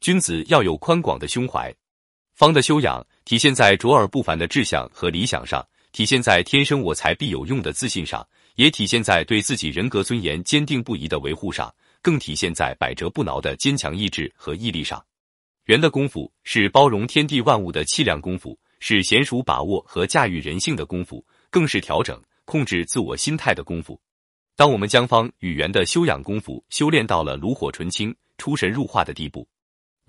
君子要有宽广的胸怀。方的修养体现在卓尔不凡的志向和理想上，体现在天生我材必有用的自信上，也体现在对自己人格尊严坚定不移的维护上，更体现在百折不挠的坚强意志和毅力上。圆的功夫是包容天地万物的气量功夫，是娴熟把握和驾驭人性的功夫，更是调整控制自我心态的功夫。当我们将方与圆的修养功夫修炼到了炉火纯青、出神入化的地步，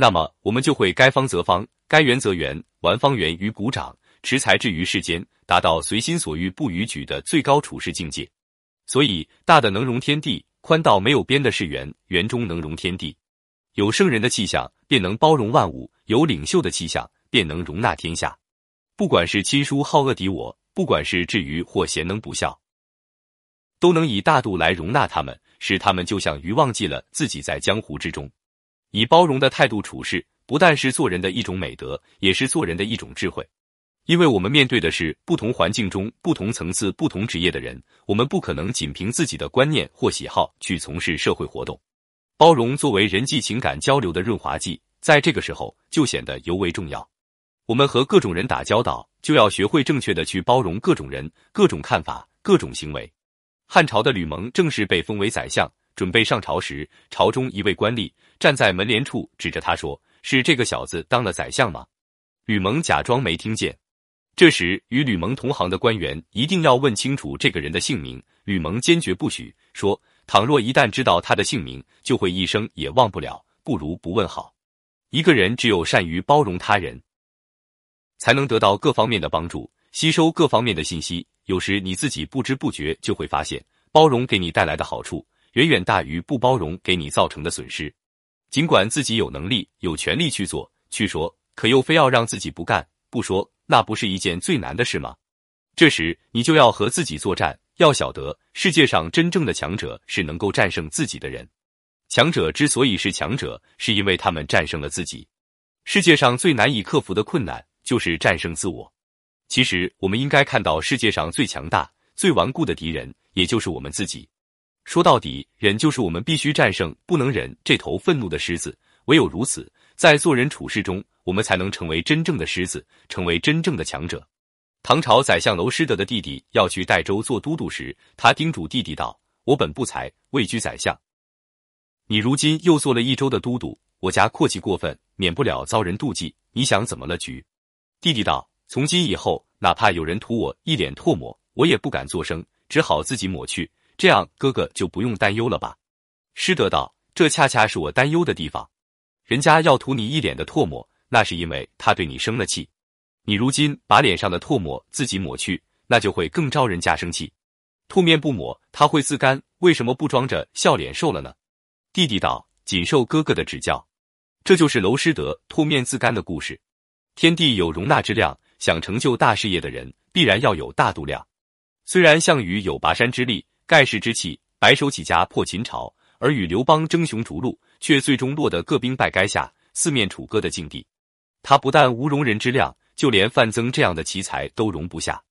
那么我们就会该方则方。该圆则圆，玩方圆于鼓掌，持才智于世间，达到随心所欲不逾矩的最高处世境界。所以，大的能容天地，宽到没有边的是圆，圆中能容天地。有圣人的气象，便能包容万物；有领袖的气象，便能容纳天下。不管是亲疏好恶敌我，不管是智愚或贤能不孝，都能以大度来容纳他们，使他们就像鱼忘记了自己在江湖之中，以包容的态度处事。不但是做人的一种美德，也是做人的一种智慧。因为我们面对的是不同环境中、不同层次、不同职业的人，我们不可能仅凭自己的观念或喜好去从事社会活动。包容作为人际情感交流的润滑剂，在这个时候就显得尤为重要。我们和各种人打交道，就要学会正确的去包容各种人、各种看法、各种行为。汉朝的吕蒙正是被封为宰相，准备上朝时，朝中一位官吏站在门帘处，指着他说。是这个小子当了宰相吗？吕蒙假装没听见。这时，与吕蒙同行的官员一定要问清楚这个人的姓名。吕蒙坚决不许说，倘若一旦知道他的姓名，就会一生也忘不了。不如不问好。一个人只有善于包容他人，才能得到各方面的帮助，吸收各方面的信息。有时你自己不知不觉就会发现，包容给你带来的好处，远远大于不包容给你造成的损失。尽管自己有能力、有权利去做、去说，可又非要让自己不干、不说，那不是一件最难的事吗？这时，你就要和自己作战。要晓得，世界上真正的强者是能够战胜自己的人。强者之所以是强者，是因为他们战胜了自己。世界上最难以克服的困难，就是战胜自我。其实，我们应该看到世界上最强大、最顽固的敌人，也就是我们自己。说到底，忍就是我们必须战胜不能忍这头愤怒的狮子。唯有如此，在做人处事中，我们才能成为真正的狮子，成为真正的强者。唐朝宰相娄师德的弟弟要去代州做都督时，他叮嘱弟弟道：“我本不才，位居宰相，你如今又做了一州的都督，我家阔气过分，免不了遭人妒忌。你想怎么了局？”弟弟道：“从今以后，哪怕有人吐我一脸唾沫，我也不敢作声，只好自己抹去。”这样，哥哥就不用担忧了吧？师德道：“这恰恰是我担忧的地方。人家要吐你一脸的唾沫，那是因为他对你生了气。你如今把脸上的唾沫自己抹去，那就会更招人家生气。吐面不抹，他会自干。为什么不装着笑脸受了呢？”弟弟道：“谨受哥哥的指教。”这就是娄师德吐面自干的故事。天地有容纳之量，想成就大事业的人，必然要有大度量。虽然项羽有拔山之力。盖世之气，白手起家破秦朝，而与刘邦争雄逐鹿，却最终落得各兵败垓下、四面楚歌的境地。他不但无容人之量，就连范增这样的奇才都容不下。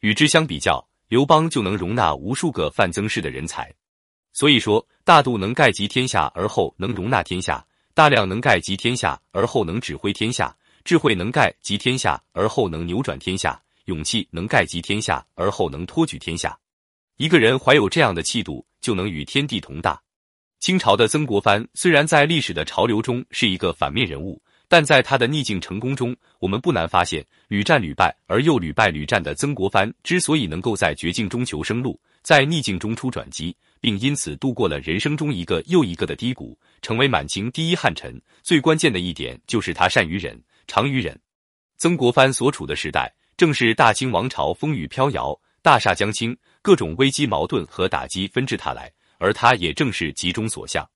与之相比较，刘邦就能容纳无数个范增式的人才。所以说，大度能盖及天下，而后能容纳天下；大量能盖及天下，而后能指挥天下；智慧能盖及天下，而后能扭转天下；勇气能盖及天下，而后能托举天下。一个人怀有这样的气度，就能与天地同大。清朝的曾国藩虽然在历史的潮流中是一个反面人物，但在他的逆境成功中，我们不难发现，屡战屡败而又屡败屡战的曾国藩之所以能够在绝境中求生路，在逆境中出转机，并因此度过了人生中一个又一个的低谷，成为满清第一汉臣，最关键的一点就是他善于忍，长于忍。曾国藩所处的时代，正是大清王朝风雨飘摇。大厦将倾，各种危机矛盾和打击纷至沓来，而他也正是其中所向。